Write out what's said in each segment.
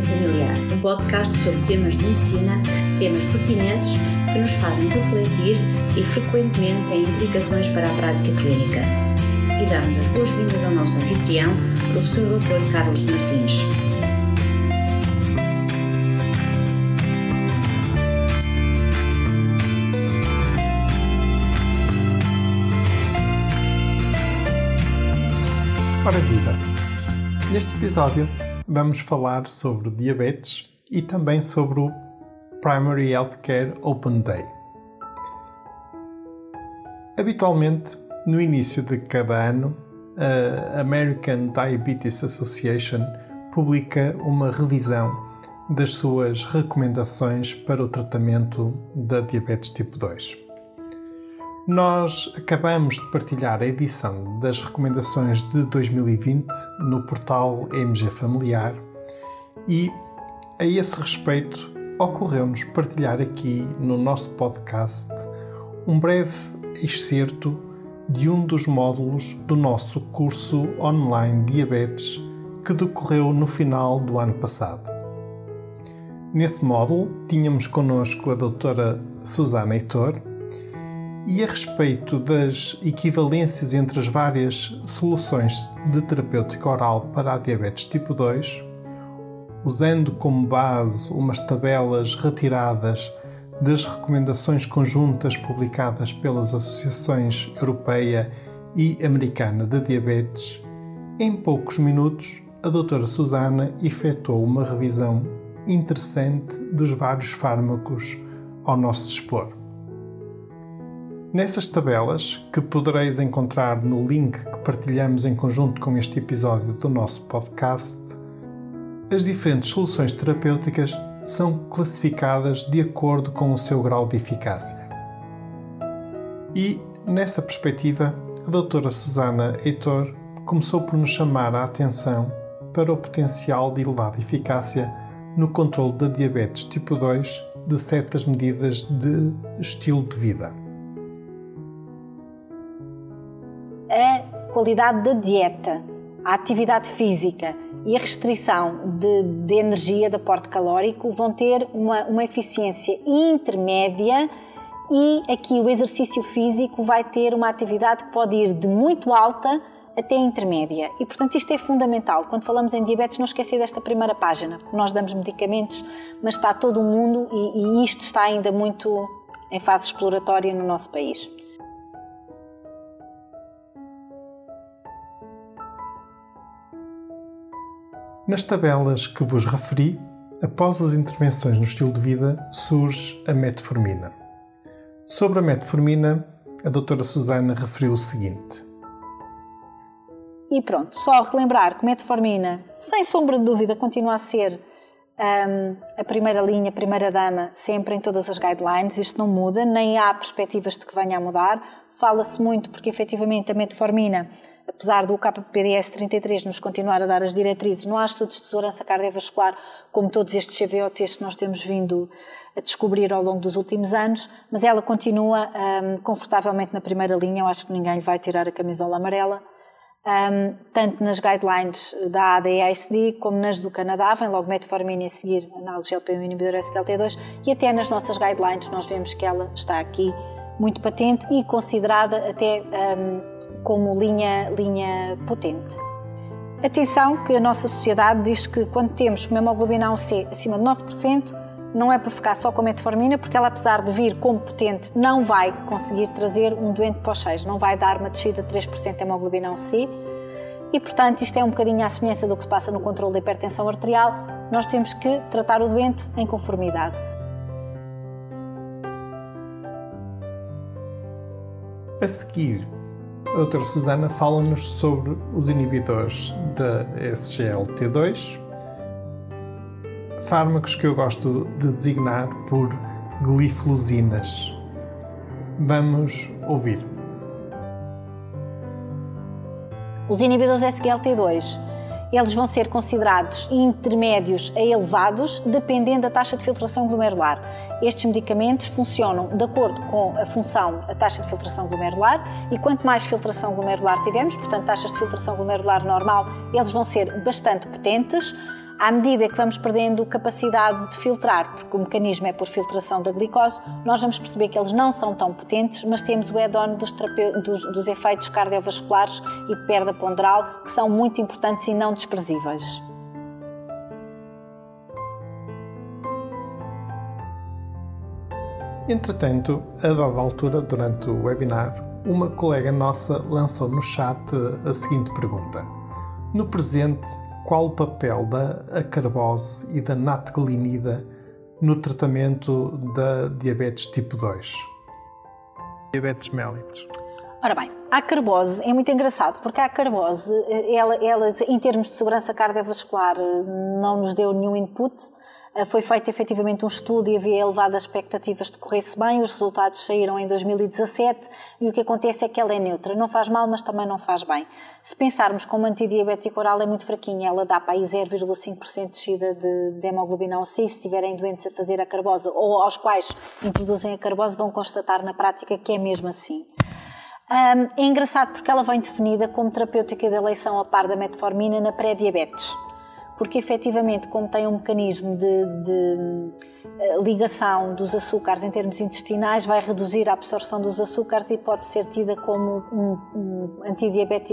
Familiar, um podcast sobre temas de medicina, temas pertinentes que nos fazem refletir e frequentemente têm implicações para a prática clínica. E damos as boas-vindas ao nosso anfitrião, professor Dr. Carlos Martins. Ora viva! Neste episódio vamos falar sobre diabetes e também sobre o Primary Healthcare Open Day. Habitualmente, no início de cada ano, a American Diabetes Association publica uma revisão das suas recomendações para o tratamento da diabetes tipo 2. Nós acabamos de partilhar a edição das recomendações de 2020 no portal MG Familiar e, a esse respeito, ocorreu-nos partilhar aqui no nosso podcast um breve excerto de um dos módulos do nosso curso online Diabetes que decorreu no final do ano passado. Nesse módulo, tínhamos connosco a doutora Susana Heitor, e a respeito das equivalências entre as várias soluções de terapêutica oral para a diabetes tipo 2, usando como base umas tabelas retiradas das recomendações conjuntas publicadas pelas associações europeia e americana de diabetes, em poucos minutos a doutora Susana efetuou uma revisão interessante dos vários fármacos ao nosso dispor. Nessas tabelas, que podereis encontrar no link que partilhamos em conjunto com este episódio do nosso podcast, as diferentes soluções terapêuticas são classificadas de acordo com o seu grau de eficácia. E, nessa perspectiva, a doutora Susana Heitor começou por nos chamar a atenção para o potencial de elevada eficácia no controle da diabetes tipo 2 de certas medidas de estilo de vida. Qualidade da dieta, a atividade física e a restrição de, de energia, de aporte calórico, vão ter uma, uma eficiência intermédia e aqui o exercício físico vai ter uma atividade que pode ir de muito alta até intermédia. E, portanto, isto é fundamental. Quando falamos em diabetes, não esquecer desta primeira página. Nós damos medicamentos, mas está todo o mundo e, e isto está ainda muito em fase exploratória no nosso país. Nas tabelas que vos referi, após as intervenções no estilo de vida, surge a metformina. Sobre a metformina, a doutora Susana referiu o seguinte. E pronto, só relembrar que metformina, sem sombra de dúvida, continua a ser um, a primeira linha, a primeira dama, sempre em todas as guidelines. Isto não muda, nem há perspectivas de que venha a mudar. Fala-se muito porque, efetivamente, a metformina apesar do KPPDS 33 nos continuar a dar as diretrizes, não há estudos de segurança cardiovascular como todos estes CVOTs que nós temos vindo a descobrir ao longo dos últimos anos, mas ela continua um, confortavelmente na primeira linha, eu acho que ninguém lhe vai tirar a camisola amarela, um, tanto nas guidelines da ADASD como nas do Canadá, vem logo metformina a seguir análogo GLP-1 inibidor SGLT2 e até nas nossas guidelines nós vemos que ela está aqui muito patente e considerada até um, como linha, linha potente. Atenção que a nossa sociedade diz que quando temos uma hemoglobina A1C acima de 9%, não é para ficar só com metformina, porque ela, apesar de vir como potente, não vai conseguir trazer um doente para os 6, não vai dar uma descida de 3% de hemoglobina A1C. E, portanto, isto é um bocadinho à semelhança do que se passa no controle da hipertensão arterial. Nós temos que tratar o doente em conformidade. A seguir, a doutora Susana fala-nos sobre os inibidores da SGLT2, fármacos que eu gosto de designar por gliflosinas. Vamos ouvir. Os inibidores SGLT2 eles vão ser considerados intermédios a elevados, dependendo da taxa de filtração glomerular. Estes medicamentos funcionam de acordo com a função, a taxa de filtração glomerular, e quanto mais filtração glomerular tivermos, portanto, taxas de filtração glomerular normal, eles vão ser bastante potentes à medida que vamos perdendo capacidade de filtrar, porque o mecanismo é por filtração da glicose, nós vamos perceber que eles não são tão potentes, mas temos o add-on dos, dos, dos efeitos cardiovasculares e perda ponderal, que são muito importantes e não desprezíveis. Entretanto, a dada altura, durante o webinar, uma colega nossa lançou no chat a seguinte pergunta: No presente, qual o papel da acarbose e da natglinida no tratamento da diabetes tipo 2? Diabetes mellitus. Ora bem, a carbose é muito engraçado, porque a carbose, ela, ela, em termos de segurança cardiovascular, não nos deu nenhum input, eh, foi feito efetivamente um estudo e havia elevadas expectativas de corresse bem. Os resultados saíram em 2017 e o que acontece é que ela é neutra. Não faz mal, mas também não faz bem. Se pensarmos como antidiabético oral é muito fraquinha, ela dá para aí 0,5% de descida de, de hemoglobina A1C. Se tiverem doentes a fazer a carbose ou aos quais introduzem a carbose, vão constatar na prática que é mesmo assim. Um, é engraçado porque ela vem definida como terapêutica de eleição a par da metformina na pré-diabetes porque efetivamente, como tem um mecanismo de, de, eh, ligação dos açúcares em termos intestinais, vai reduzir a absorção dos açúcares e pode ser tida como um, um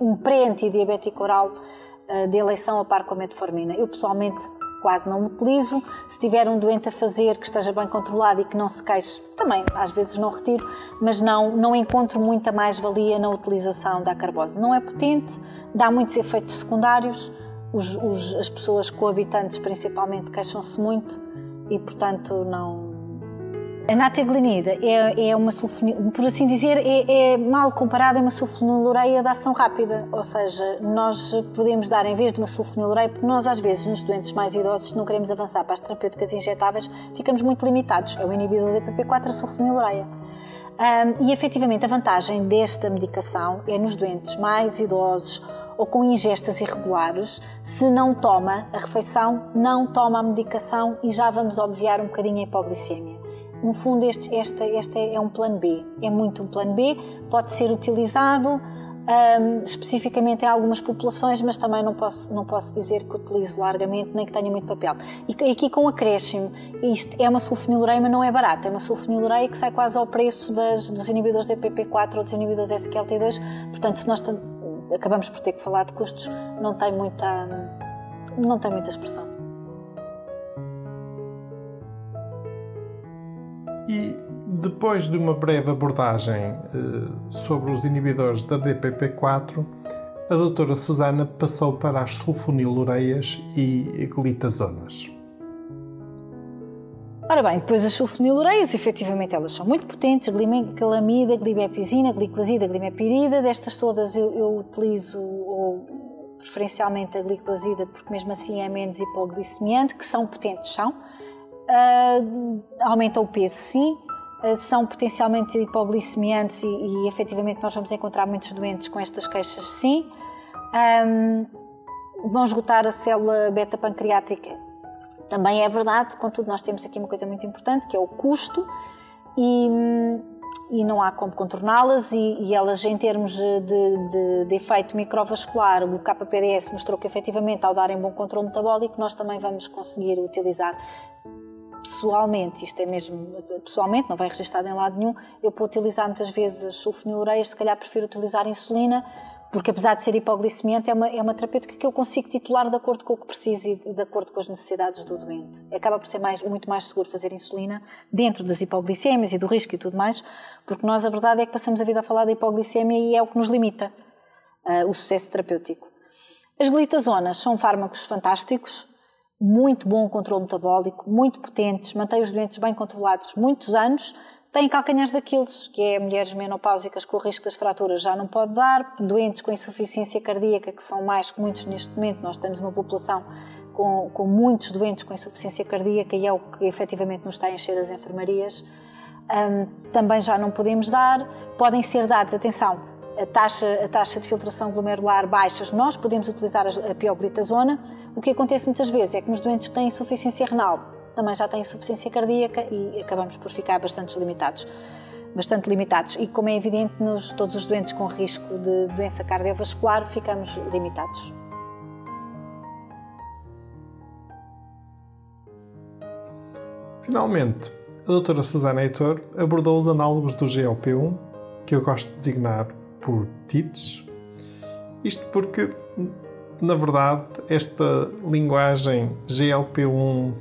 um pré-antidiabético oral uh, de eleição a par com a metformina. Eu pessoalmente quase não utilizo. Se tiver um doente a fazer que esteja bem controlado e que não se queixe, também às vezes não retiro, mas não, não encontro muita mais-valia na utilização da carbose. Não é potente, dá muitos efeitos secundários os, os, as pessoas coabitantes principalmente queixam-se muito e, portanto, não. A nataglinida é, é uma sulfonilureia, por assim dizer, é, é mal comparada a uma sulfonilureia de ação rápida, ou seja, nós podemos dar em vez de uma sulfonilureia, porque nós às vezes nos doentes mais idosos, se não queremos avançar para as terapêuticas injetáveis, ficamos muito limitados. É o inibidor da PP4, a sulfonilureia. Um, e efetivamente a vantagem desta medicação é nos doentes mais idosos ou com ingestas irregulares, se não toma a refeição, não toma a medicação e já vamos obviar um bocadinho a hipoglicemia. No fundo, este, este, este é um plano B, é muito um plano B, pode ser utilizado um, especificamente em algumas populações, mas também não posso, não posso dizer que utilize largamente nem que tenha muito papel. E aqui com acréscimo, isto é uma sulfonilureia, mas não é barata, é uma sulfonilureia que sai quase ao preço das, dos inibidores de PP4 ou dos inibidores SQLT2, portanto, se nós acabamos por ter que falar de custos, não tem muita, não tem muita expressão. E depois de uma breve abordagem eh, sobre os inibidores da DPP4, a doutora Susana passou para as sulfonilureias e glitazonas. Ora bem, depois as sulfonilureias, efetivamente elas são muito potentes, glimecalamida, glibepizina, gliclazida, glimepirida, destas todas eu, eu utilizo ou, preferencialmente a gliclazida porque mesmo assim é menos hipoglicemiante, que são potentes, são. Uh, aumentam o peso, sim, uh, são potencialmente hipoglicemiantes e, e efetivamente nós vamos encontrar muitos doentes com estas queixas, sim. Um, vão esgotar a célula beta-pancreática também é verdade, contudo, nós temos aqui uma coisa muito importante que é o custo e, e não há como contorná-las e, e, elas em termos de, de, de, efeito microvascular, o KPDS mostrou que efetivamente ao darem bom controle metabólico nós também vamos conseguir utilizar pessoalmente, isto é mesmo pessoalmente, não vai registado em lado nenhum, eu para utilizar muitas vezes as sulfonilureias, se calhar prefiro utilizar insulina porque apesar de ser hipoglicemiante, é uma, é uma terapêutica que eu consigo titular de acordo com o que preciso e de acordo com as necessidades do doente. Acaba por ser mais, muito mais seguro fazer insulina dentro das hipoglicemias e do risco e tudo mais, porque nós a verdade é que passamos a vida a falar da hipoglicemia e é o que nos limita uh, o sucesso terapêutico. As glitazonas são fármacos fantásticos, muito bom controle metabólico, muito potentes, mantém os doentes bem controlados muitos anos, tem calcanhares daqueles, que é mulheres menopáusicas com o risco das fraturas já não pode dar, doentes com insuficiência cardíaca, que são mais que muitos neste momento, nós temos uma população com, com muitos doentes com insuficiência cardíaca e é o que efetivamente nos está a encher as enfermarias, um, também já não podemos dar. Podem ser dados, atenção, a taxa, a taxa de filtração glomerular baixas, nós podemos utilizar a pioglitazona. O que acontece muitas vezes é que nos doentes que têm insuficiência renal, também já têm insuficiência cardíaca e acabamos por ficar bastante limitados. Bastante limitados. E como é evidente, nos todos os doentes com risco de doença cardiovascular, ficamos limitados. Finalmente, a doutora Susana Heitor abordou os análogos do GLP-1, que eu gosto de designar por TITs. Isto porque, na verdade, esta linguagem GLP-1,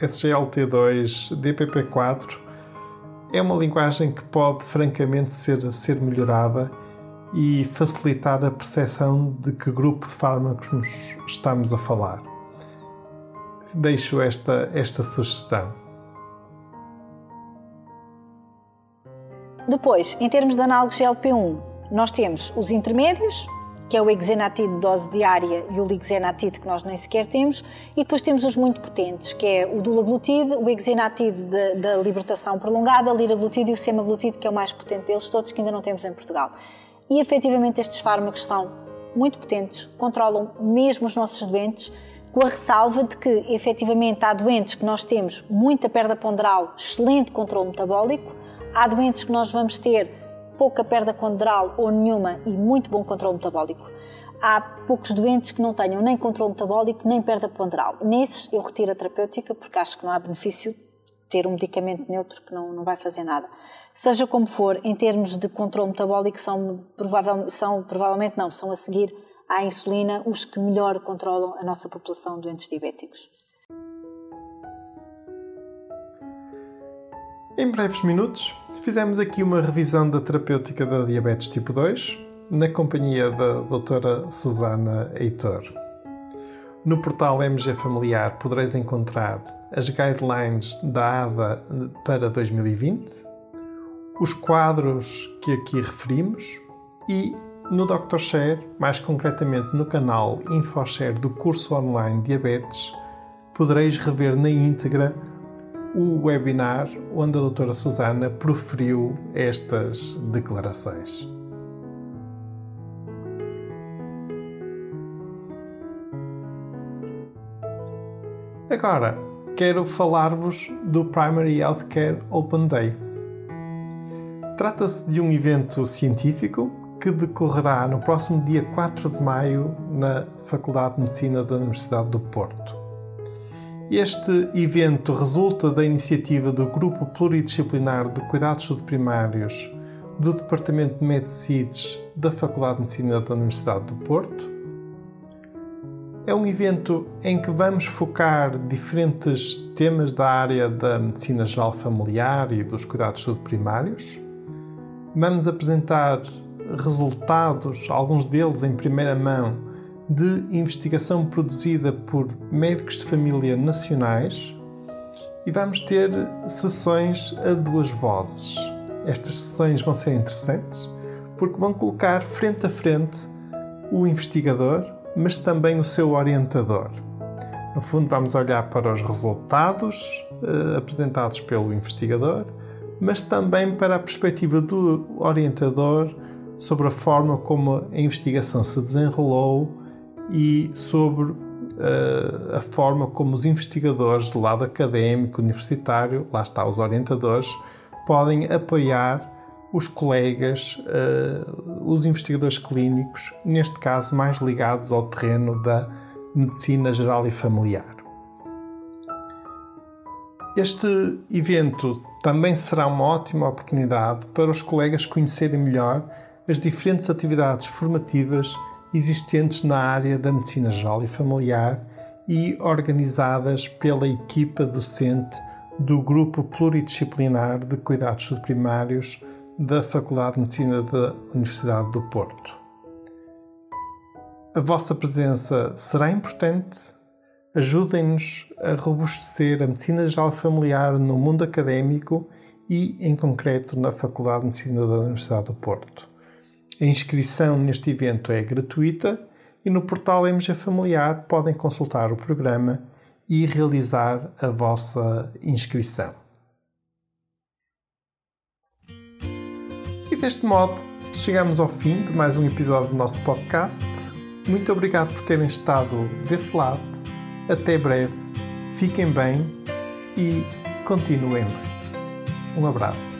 SGLT2, DPP4 é uma linguagem que pode francamente ser, ser melhorada e facilitar a percepção de que grupo de fármacos estamos a falar. Deixo esta, esta sugestão. Depois, em termos de análogos GLP-1, nós temos os intermédios, que é o exenatide de dose diária e o lixenatide, que nós nem sequer temos, e depois temos os muito potentes, que é o dulaglutide, o exenatide da libertação prolongada, o liraglutide e o semaglutide, que é o mais potente deles todos, que ainda não temos em Portugal. E efetivamente estes fármacos são muito potentes, controlam mesmo os nossos doentes, com a ressalva de que efetivamente há doentes que nós temos muita perda ponderal, excelente controle metabólico, há doentes que nós vamos ter pouca perda ponderal ou nenhuma e muito bom controle metabólico. Há poucos doentes que não tenham nem controle metabólico nem perda ponderal. Nesses eu retiro a terapêutica porque acho que não há benefício ter um medicamento neutro que não, não vai fazer nada. Seja como for, em termos de controle metabólico, são, provavel, são provavelmente não, são a seguir à insulina os que melhor controlam a nossa população de doentes diabéticos. Em breves minutos, fizemos aqui uma revisão da terapêutica da diabetes tipo 2, na companhia da doutora Susana Heitor. No portal MG Familiar podereis encontrar as guidelines da ADA para 2020, os quadros que aqui referimos e no Dr. Share, mais concretamente no canal InfoShare do curso online Diabetes, podereis rever na íntegra o webinar onde a doutora Susana proferiu estas declarações. Agora, quero falar-vos do Primary Healthcare Open Day. Trata-se de um evento científico que decorrerá no próximo dia 4 de maio na Faculdade de Medicina da Universidade do Porto. Este evento resulta da iniciativa do Grupo Pluridisciplinar de Cuidados Subprimários do Departamento de Medicides da Faculdade de Medicina da Universidade do Porto. É um evento em que vamos focar diferentes temas da área da medicina geral familiar e dos cuidados subprimários. Vamos apresentar resultados, alguns deles em primeira mão, de investigação produzida por médicos de família nacionais e vamos ter sessões a duas vozes. Estas sessões vão ser interessantes porque vão colocar frente a frente o investigador, mas também o seu orientador. No fundo, vamos olhar para os resultados uh, apresentados pelo investigador, mas também para a perspectiva do orientador sobre a forma como a investigação se desenrolou e sobre uh, a forma como os investigadores do lado académico, universitário, lá está, os orientadores, podem apoiar os colegas, uh, os investigadores clínicos, neste caso mais ligados ao terreno da medicina geral e familiar. Este evento também será uma ótima oportunidade para os colegas conhecerem melhor as diferentes atividades formativas existentes na área da medicina geral e familiar e organizadas pela equipa docente do Grupo Pluridisciplinar de Cuidados Subprimários da Faculdade de Medicina da Universidade do Porto. A vossa presença será importante. Ajudem-nos a robustecer a medicina geral familiar no mundo académico e, em concreto, na Faculdade de Medicina da Universidade do Porto. A inscrição neste evento é gratuita e no portal MG Familiar podem consultar o programa e realizar a vossa inscrição. E deste modo, chegamos ao fim de mais um episódio do nosso podcast. Muito obrigado por terem estado desse lado. Até breve. Fiquem bem e continuem. Um abraço.